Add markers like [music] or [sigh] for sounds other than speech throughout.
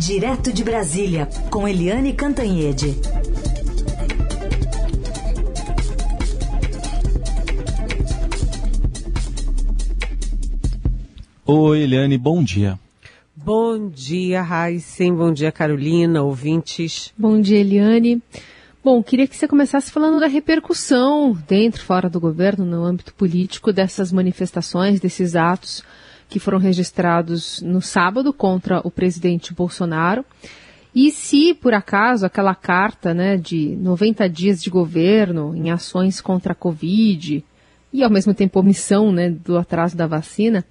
Direto de Brasília, com Eliane Cantanhede. Oi, Eliane, bom dia. Bom dia, Raíssen. Bom dia, Carolina, ouvintes. Bom dia, Eliane. Bom, queria que você começasse falando da repercussão dentro e fora do governo, no âmbito político, dessas manifestações, desses atos que foram registrados no sábado contra o presidente Bolsonaro. E se, por acaso, aquela carta né, de 90 dias de governo em ações contra a Covid e, ao mesmo tempo, omissão né, do atraso da vacina,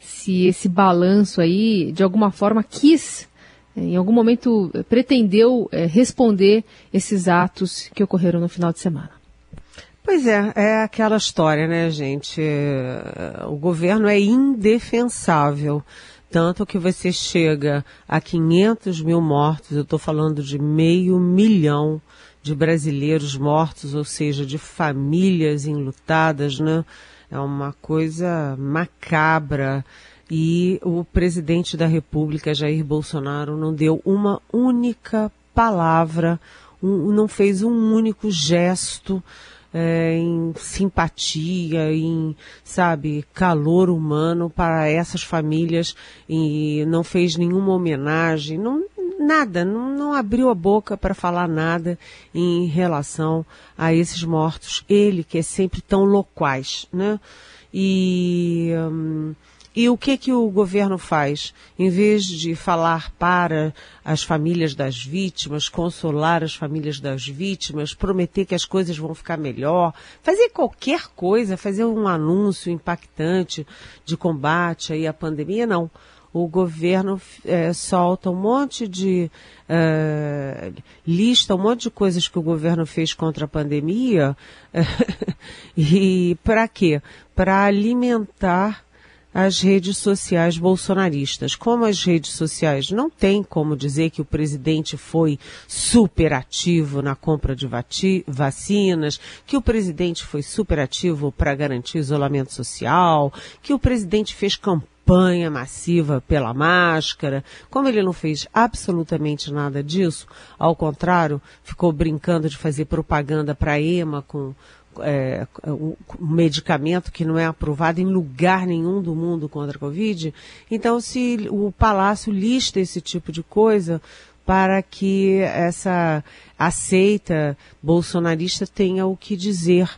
se esse balanço aí, de alguma forma, quis, eh, em algum momento, pretendeu é, responder esses atos que ocorreram no final de semana. Pois é, é aquela história, né, gente? O governo é indefensável. Tanto que você chega a 500 mil mortos, eu estou falando de meio milhão de brasileiros mortos, ou seja, de famílias enlutadas, né? É uma coisa macabra. E o presidente da República, Jair Bolsonaro, não deu uma única palavra, um, não fez um único gesto é, em simpatia, em, sabe, calor humano para essas famílias e não fez nenhuma homenagem, não, nada, não, não abriu a boca para falar nada em relação a esses mortos. Ele, que é sempre tão loquaz, né? E. Hum, e o que que o governo faz? Em vez de falar para as famílias das vítimas, consolar as famílias das vítimas, prometer que as coisas vão ficar melhor, fazer qualquer coisa, fazer um anúncio impactante de combate aí à pandemia, não. O governo é, solta um monte de uh, lista, um monte de coisas que o governo fez contra a pandemia [laughs] e para quê? Para alimentar as redes sociais bolsonaristas. Como as redes sociais não têm como dizer que o presidente foi super ativo na compra de vacinas, que o presidente foi super ativo para garantir isolamento social, que o presidente fez campanha massiva pela máscara, como ele não fez absolutamente nada disso, ao contrário, ficou brincando de fazer propaganda para a EMA com é, um medicamento que não é aprovado em lugar nenhum do mundo contra a Covid. Então, se o Palácio lista esse tipo de coisa para que essa aceita bolsonarista tenha o que dizer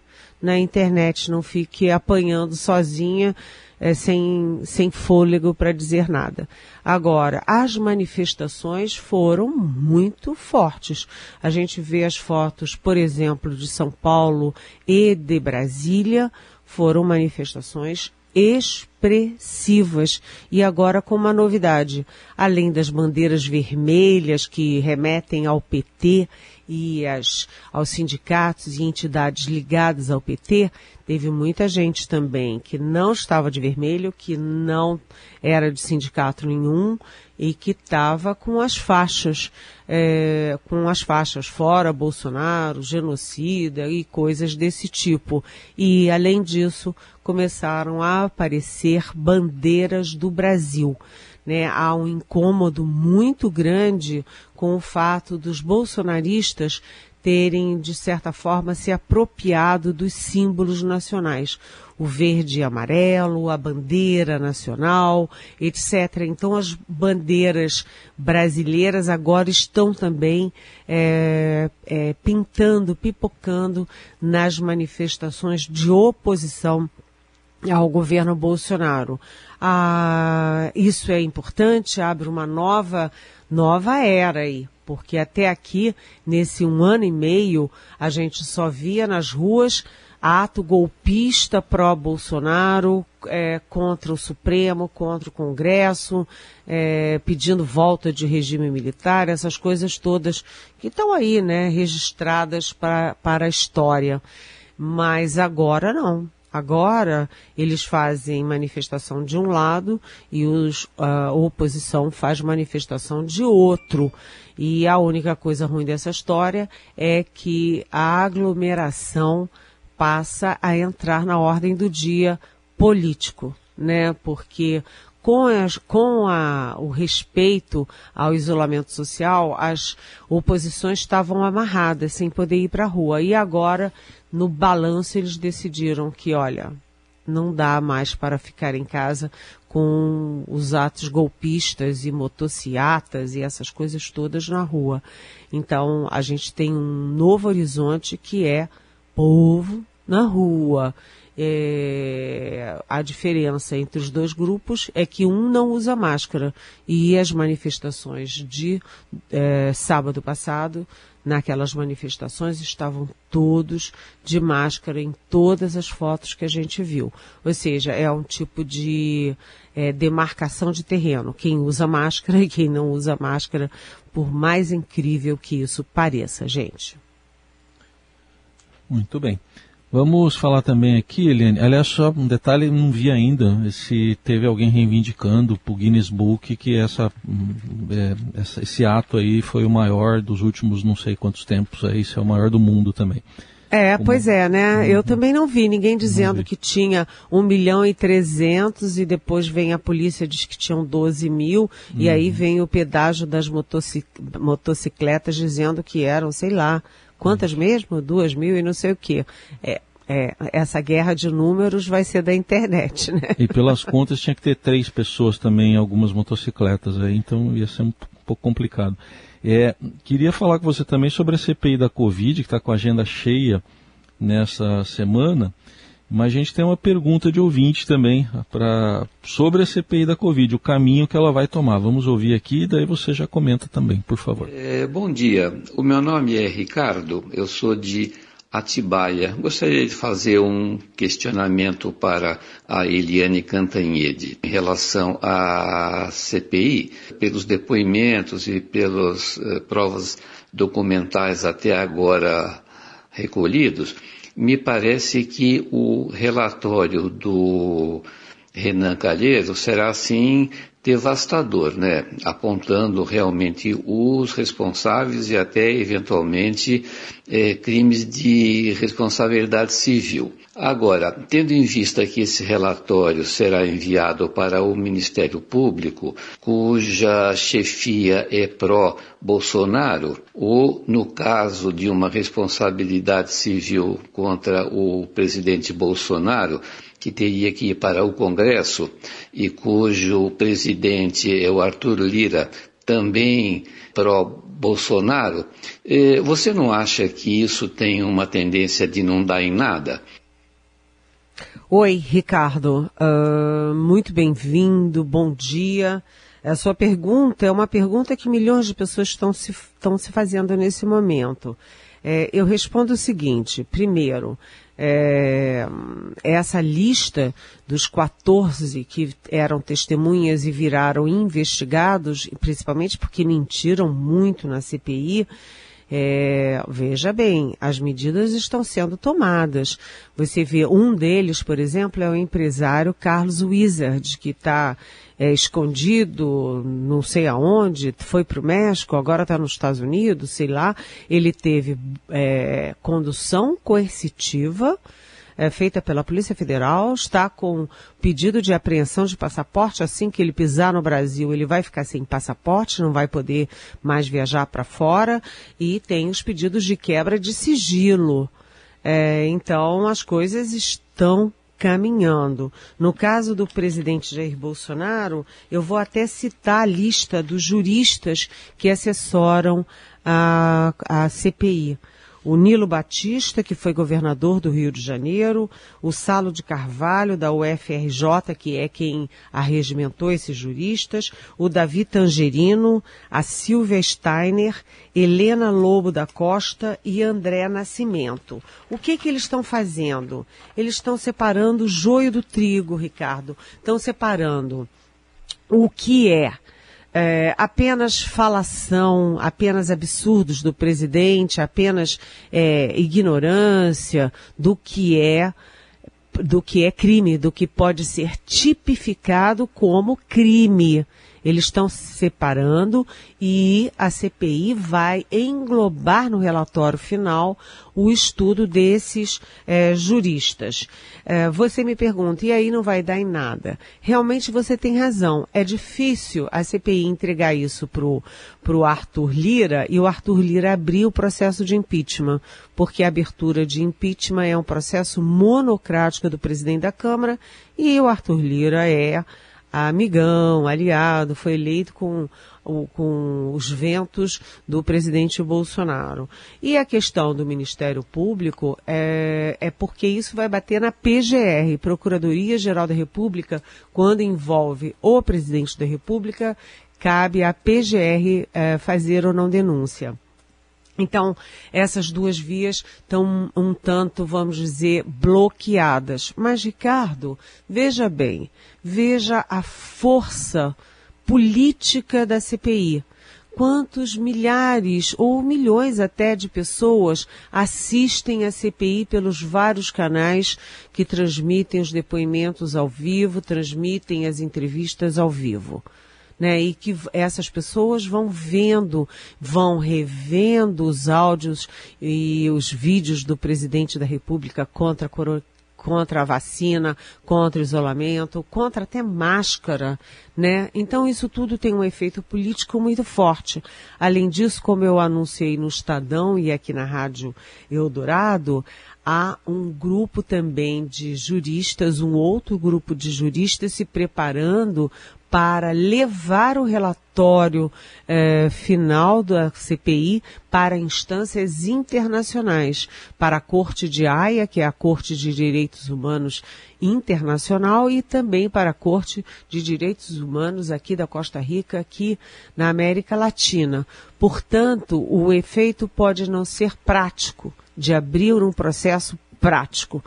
na internet, não fique apanhando sozinha é, sem, sem fôlego para dizer nada. Agora, as manifestações foram muito fortes. A gente vê as fotos, por exemplo, de São Paulo e de Brasília, foram manifestações expressivas. E agora com uma novidade, além das bandeiras vermelhas que remetem ao PT e as, aos sindicatos e entidades ligadas ao PT, teve muita gente também que não estava de vermelho, que não era de sindicato nenhum e que estava com as faixas, é, com as faixas fora Bolsonaro, genocida e coisas desse tipo. E, além disso, começaram a aparecer bandeiras do Brasil. Né, há um incômodo muito grande com o fato dos bolsonaristas terem, de certa forma, se apropriado dos símbolos nacionais. O verde e amarelo, a bandeira nacional, etc. Então, as bandeiras brasileiras agora estão também é, é, pintando, pipocando nas manifestações de oposição ao governo Bolsonaro. Ah, isso é importante, abre uma nova, nova era aí, porque até aqui, nesse um ano e meio, a gente só via nas ruas ato golpista pró-Bolsonaro, é, contra o Supremo, contra o Congresso, é, pedindo volta de regime militar, essas coisas todas que estão aí, né, registradas pra, para a história. Mas agora não. Agora eles fazem manifestação de um lado e os, a oposição faz manifestação de outro. E a única coisa ruim dessa história é que a aglomeração passa a entrar na ordem do dia político, né? Porque com, as, com a, o respeito ao isolamento social, as oposições estavam amarradas, sem poder ir para a rua. E agora, no balanço, eles decidiram que, olha, não dá mais para ficar em casa com os atos golpistas e motociatas e essas coisas todas na rua. Então, a gente tem um novo horizonte que é povo na rua. É, a diferença entre os dois grupos é que um não usa máscara e as manifestações de é, sábado passado, naquelas manifestações, estavam todos de máscara em todas as fotos que a gente viu. Ou seja, é um tipo de é, demarcação de terreno. Quem usa máscara e quem não usa máscara, por mais incrível que isso pareça, gente. Muito bem. Vamos falar também aqui, Eliane. Aliás, só um detalhe, não vi ainda se teve alguém reivindicando para o Guinness Book que essa, é, essa, esse ato aí foi o maior dos últimos não sei quantos tempos, aí, esse é o maior do mundo também. É, Como... pois é, né? Eu também não vi ninguém dizendo vi. que tinha 1 milhão e 300 e depois vem a polícia diz que tinham 12 mil uhum. e aí uhum. vem o pedágio das motocic... motocicletas dizendo que eram, sei lá, Quantas mesmo? Duas mil e não sei o quê. É, é, essa guerra de números vai ser da internet, [laughs] né? E pelas contas tinha que ter três pessoas também algumas motocicletas aí, então ia ser um pouco complicado. É, queria falar com você também sobre a CPI da Covid, que está com a agenda cheia nessa semana. Mas a gente tem uma pergunta de ouvinte também pra, sobre a CPI da Covid, o caminho que ela vai tomar. Vamos ouvir aqui e daí você já comenta também, por favor. É, bom dia, o meu nome é Ricardo, eu sou de Atibaia. Gostaria de fazer um questionamento para a Eliane Cantanhede em relação à CPI, pelos depoimentos e pelas uh, provas documentais até agora recolhidos me parece que o relatório do Renan Calheiro será assim devastador, né? apontando realmente os responsáveis e até eventualmente é, crimes de responsabilidade civil. Agora, tendo em vista que esse relatório será enviado para o Ministério Público, cuja chefia é pró-Bolsonaro, ou no caso de uma responsabilidade civil contra o presidente Bolsonaro, que teria que ir para o Congresso e cujo presidente é o Arthur Lira, também pró-Bolsonaro, eh, você não acha que isso tem uma tendência de não dar em nada? Oi, Ricardo. Uh, muito bem-vindo, bom dia. A sua pergunta é uma pergunta que milhões de pessoas estão se, estão se fazendo nesse momento. É, eu respondo o seguinte: primeiro, é, essa lista dos 14 que eram testemunhas e viraram investigados, principalmente porque mentiram muito na CPI, é, veja bem, as medidas estão sendo tomadas. Você vê, um deles, por exemplo, é o empresário Carlos Wizard, que está é, escondido, não sei aonde, foi para o México, agora está nos Estados Unidos, sei lá. Ele teve é, condução coercitiva, é, feita pela Polícia Federal, está com pedido de apreensão de passaporte. Assim que ele pisar no Brasil, ele vai ficar sem passaporte, não vai poder mais viajar para fora. E tem os pedidos de quebra de sigilo. É, então, as coisas estão caminhando. No caso do presidente Jair Bolsonaro, eu vou até citar a lista dos juristas que assessoram a, a CPI o Nilo Batista, que foi governador do Rio de Janeiro, o Salo de Carvalho, da UFRJ, que é quem arregimentou esses juristas, o Davi Tangerino, a Silvia Steiner, Helena Lobo da Costa e André Nascimento. O que que eles estão fazendo? Eles estão separando o joio do trigo, Ricardo. Estão separando o que é é, apenas falação, apenas absurdos do presidente, apenas é, ignorância do que é do que é crime, do que pode ser tipificado como crime. Eles estão se separando e a CPI vai englobar no relatório final o estudo desses é, juristas. É, você me pergunta, e aí não vai dar em nada? Realmente você tem razão. É difícil a CPI entregar isso pro, pro Arthur Lira e o Arthur Lira abrir o processo de impeachment, porque a abertura de impeachment é um processo monocrático do presidente da Câmara e o Arthur Lira é amigão, aliado, foi eleito com, com os ventos do presidente Bolsonaro. E a questão do Ministério Público é, é porque isso vai bater na PGR, Procuradoria Geral da República, quando envolve o presidente da República, cabe à PGR é, fazer ou não denúncia. Então, essas duas vias estão um tanto, vamos dizer, bloqueadas. Mas, Ricardo, veja bem, veja a força política da CPI. Quantos milhares ou milhões até de pessoas assistem a CPI pelos vários canais que transmitem os depoimentos ao vivo, transmitem as entrevistas ao vivo né? E que essas pessoas vão vendo, vão revendo os áudios e os vídeos do presidente da República contra a contra a vacina, contra o isolamento, contra até máscara, né? Então isso tudo tem um efeito político muito forte. Além disso, como eu anunciei no Estadão e aqui na Rádio Eldorado, há um grupo também de juristas, um outro grupo de juristas se preparando para levar o relatório eh, final da CPI para instâncias internacionais, para a Corte de Haia, que é a Corte de Direitos Humanos Internacional, e também para a Corte de Direitos Humanos aqui da Costa Rica, aqui na América Latina. Portanto, o efeito pode não ser prático de abrir um processo prático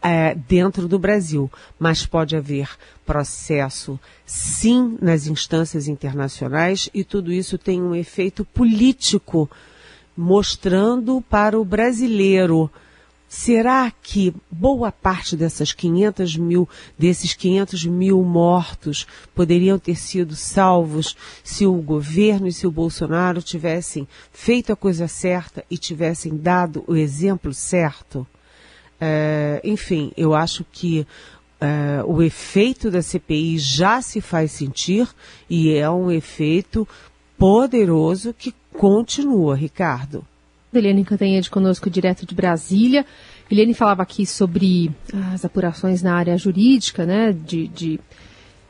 é, dentro do Brasil, mas pode haver processo sim nas instâncias internacionais e tudo isso tem um efeito político mostrando para o brasileiro Será que boa parte dessas 500 mil, desses 500 mil mortos poderiam ter sido salvos se o governo e se o Bolsonaro tivessem feito a coisa certa e tivessem dado o exemplo certo? É, enfim, eu acho que é, o efeito da CPI já se faz sentir e é um efeito poderoso que continua, Ricardo. Eliane Cantanhede conosco direto de Brasília. Eliane falava aqui sobre as apurações na área jurídica, né, de, de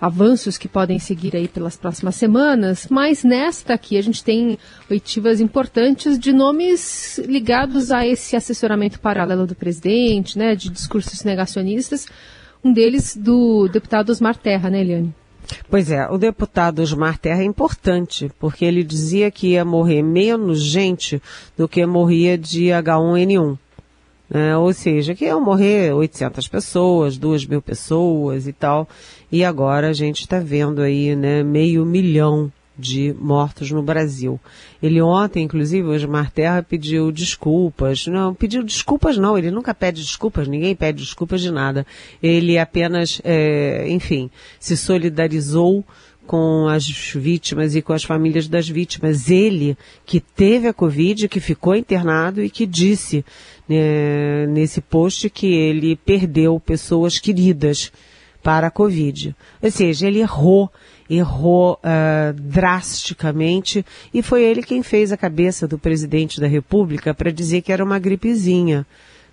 avanços que podem seguir aí pelas próximas semanas, mas nesta aqui a gente tem oitivas importantes de nomes ligados a esse assessoramento paralelo do presidente, né, de discursos negacionistas, um deles do deputado Osmar Terra, né, Eliane? Pois é, o deputado Osmar Terra é importante, porque ele dizia que ia morrer menos gente do que morria de H1N1. Né? Ou seja, que iam morrer 800 pessoas, 2 mil pessoas e tal. E agora a gente está vendo aí, né, meio milhão de mortos no Brasil. Ele ontem, inclusive, Osmar Terra pediu desculpas. Não, pediu desculpas não, ele nunca pede desculpas, ninguém pede desculpas de nada. Ele apenas, é, enfim, se solidarizou com as vítimas e com as famílias das vítimas. Ele, que teve a Covid, que ficou internado e que disse né, nesse post que ele perdeu pessoas queridas para a Covid. Ou seja, ele errou, errou uh, drasticamente e foi ele quem fez a cabeça do presidente da República para dizer que era uma gripezinha.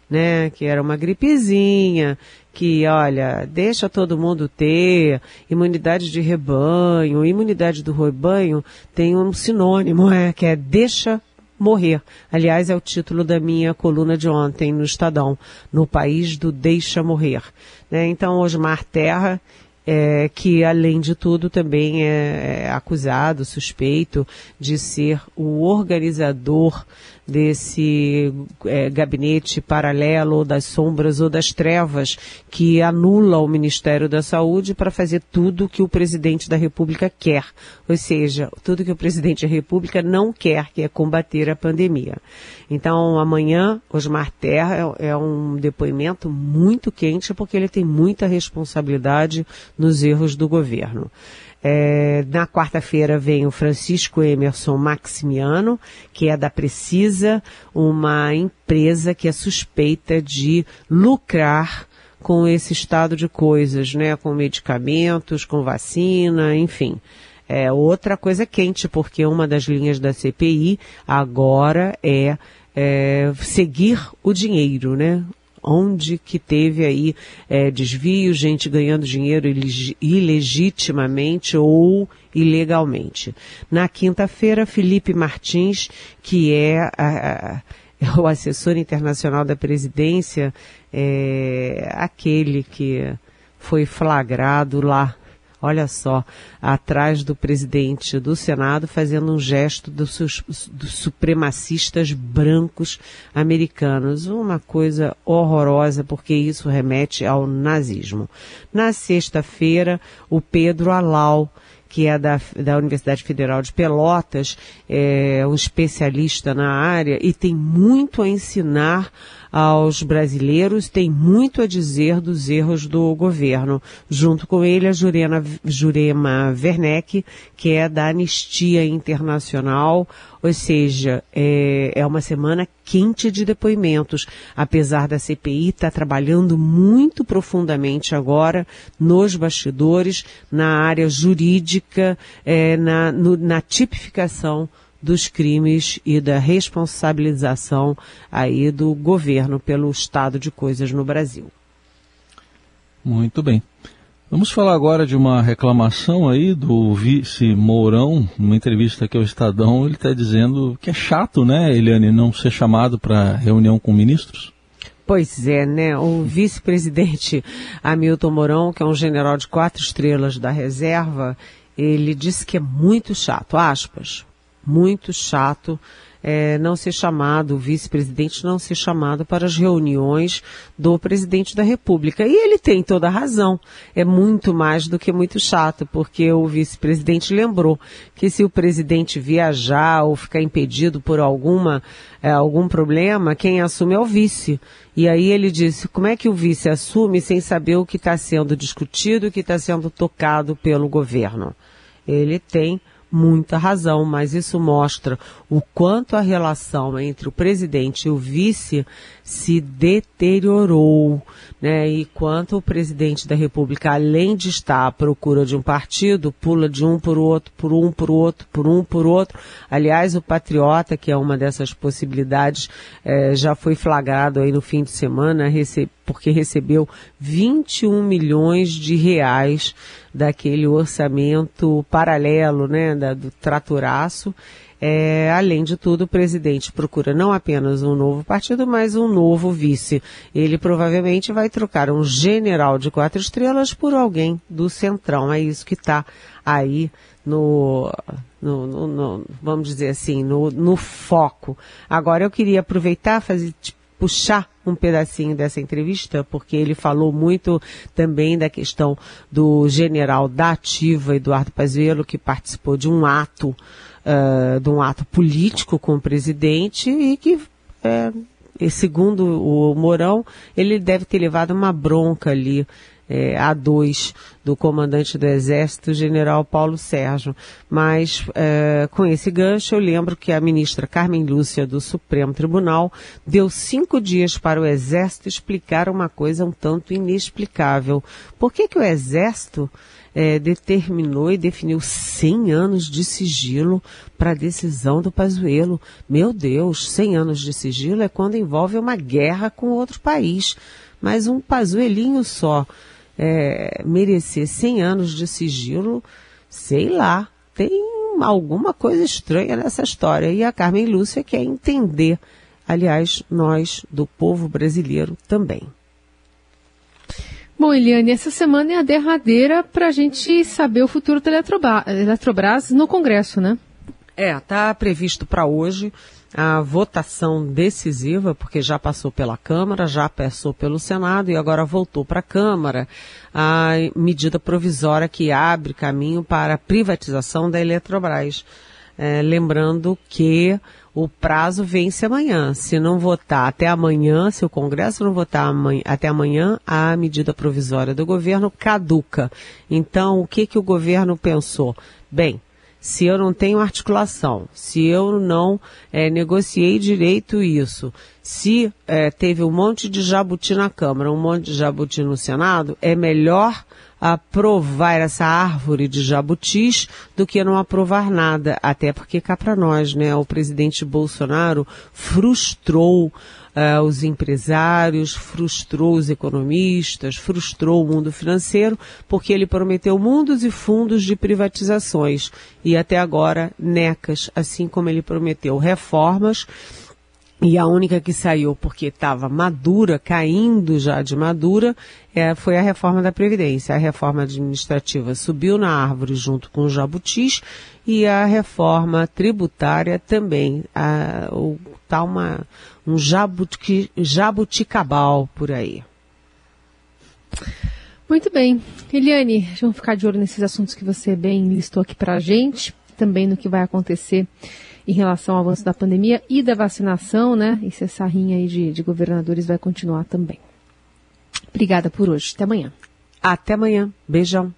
Né, que era uma gripezinha, que, olha, deixa todo mundo ter imunidade de rebanho. Imunidade do rebanho tem um sinônimo, é, que é deixa morrer. Aliás, é o título da minha coluna de ontem no Estadão, no país do deixa morrer. Né? Então, Osmar Terra, é, que além de tudo também é, é acusado, suspeito de ser o organizador desse é, gabinete paralelo das sombras ou das trevas que anula o Ministério da Saúde para fazer tudo que o presidente da República quer. Ou seja, tudo que o presidente da República não quer, que é combater a pandemia. Então, amanhã, Osmar Terra é, é um depoimento muito quente porque ele tem muita responsabilidade nos erros do governo. É, na quarta-feira vem o Francisco Emerson Maximiano, que é da Precisa, uma empresa que é suspeita de lucrar com esse estado de coisas, né? Com medicamentos, com vacina, enfim. É outra coisa quente, porque uma das linhas da CPI agora é, é seguir o dinheiro, né? Onde que teve aí é, desvio, gente ganhando dinheiro ilegitimamente ou ilegalmente. Na quinta-feira, Felipe Martins, que é, a, a, é o assessor internacional da presidência, é, aquele que foi flagrado lá olha só, atrás do presidente do Senado fazendo um gesto dos, dos supremacistas brancos americanos. Uma coisa horrorosa, porque isso remete ao nazismo. Na sexta-feira, o Pedro Alau, que é da, da Universidade Federal de Pelotas, é um especialista na área e tem muito a ensinar aos brasileiros, tem muito a dizer dos erros do governo. Junto com ele, a Jurema, Jurema Werneck, que é da Anistia Internacional, ou seja, é, é uma semana quente de depoimentos, apesar da CPI estar tá trabalhando muito profundamente agora nos bastidores, na área jurídica, é, na, no, na tipificação dos crimes e da responsabilização aí do governo pelo estado de coisas no Brasil. Muito bem. Vamos falar agora de uma reclamação aí do vice Mourão, numa entrevista aqui ao Estadão, ele está dizendo que é chato, né, Eliane, não ser chamado para reunião com ministros? Pois é, né? O vice-presidente Hamilton Mourão, que é um general de quatro estrelas da reserva, ele disse que é muito chato, aspas, muito chato é, não ser chamado, o vice-presidente não ser chamado para as reuniões do presidente da República. E ele tem toda a razão. É muito mais do que muito chato, porque o vice-presidente lembrou que se o presidente viajar ou ficar impedido por alguma, é, algum problema, quem assume é o vice. E aí ele disse, como é que o vice assume sem saber o que está sendo discutido, o que está sendo tocado pelo governo? Ele tem muita razão, mas isso mostra o quanto a relação entre o presidente e o vice se deteriorou, né? E quanto o presidente da República, além de estar à procura de um partido, pula de um por outro, por um por outro, por um por outro. Aliás, o Patriota, que é uma dessas possibilidades, eh, já foi flagrado aí no fim de semana, porque recebeu 21 milhões de reais daquele orçamento paralelo, né, da, do traturaço. É, além de tudo, o presidente procura não apenas um novo partido, mas um novo vice. Ele provavelmente vai trocar um general de quatro estrelas por alguém do centrão. É isso que está aí no, no, no, no, vamos dizer assim, no, no foco. Agora eu queria aproveitar, fazer, puxar um pedacinho dessa entrevista, porque ele falou muito também da questão do general da ativa, Eduardo Pazuello, que participou de um ato, uh, de um ato político com o presidente e que, é, segundo o Mourão, ele deve ter levado uma bronca ali é, A2 do comandante do Exército, general Paulo Sérgio. Mas, é, com esse gancho, eu lembro que a ministra Carmen Lúcia do Supremo Tribunal deu cinco dias para o Exército explicar uma coisa um tanto inexplicável. Por que, que o Exército é, determinou e definiu 100 anos de sigilo para a decisão do Pazuello. Meu Deus, 100 anos de sigilo é quando envolve uma guerra com outro país. Mas um Pazuelinho só é, merecer 100 anos de sigilo, sei lá, tem alguma coisa estranha nessa história. E a Carmen Lúcia quer entender, aliás, nós do povo brasileiro também. Bom, Eliane, essa semana é a derradeira para a gente saber o futuro da Eletrobras no Congresso, né? É, está previsto para hoje a votação decisiva, porque já passou pela Câmara, já passou pelo Senado e agora voltou para a Câmara, a medida provisória que abre caminho para a privatização da Eletrobras. É, lembrando que o prazo vence amanhã. Se não votar até amanhã, se o Congresso não votar amanhã, até amanhã, a medida provisória do governo caduca. Então, o que, que o governo pensou? Bem, se eu não tenho articulação, se eu não é, negociei direito isso, se é, teve um monte de jabuti na Câmara, um monte de jabuti no Senado, é melhor aprovar essa árvore de jabutis do que não aprovar nada. Até porque cá para nós, né, o presidente Bolsonaro frustrou uh, os empresários, frustrou os economistas, frustrou o mundo financeiro, porque ele prometeu mundos e fundos de privatizações. E até agora necas, assim como ele prometeu reformas e a única que saiu porque estava madura, caindo já de madura, é, foi a reforma da Previdência. A reforma administrativa subiu na árvore junto com os jabutis e a reforma tributária também. A, o, tá um jabuti, jabuticabal por aí. Muito bem. Eliane, vamos ficar de olho nesses assuntos que você bem listou aqui para a gente, também no que vai acontecer em relação ao avanço da pandemia e da vacinação, né? E se essa rinha aí de, de governadores vai continuar também. Obrigada por hoje. Até amanhã. Até amanhã. Beijão.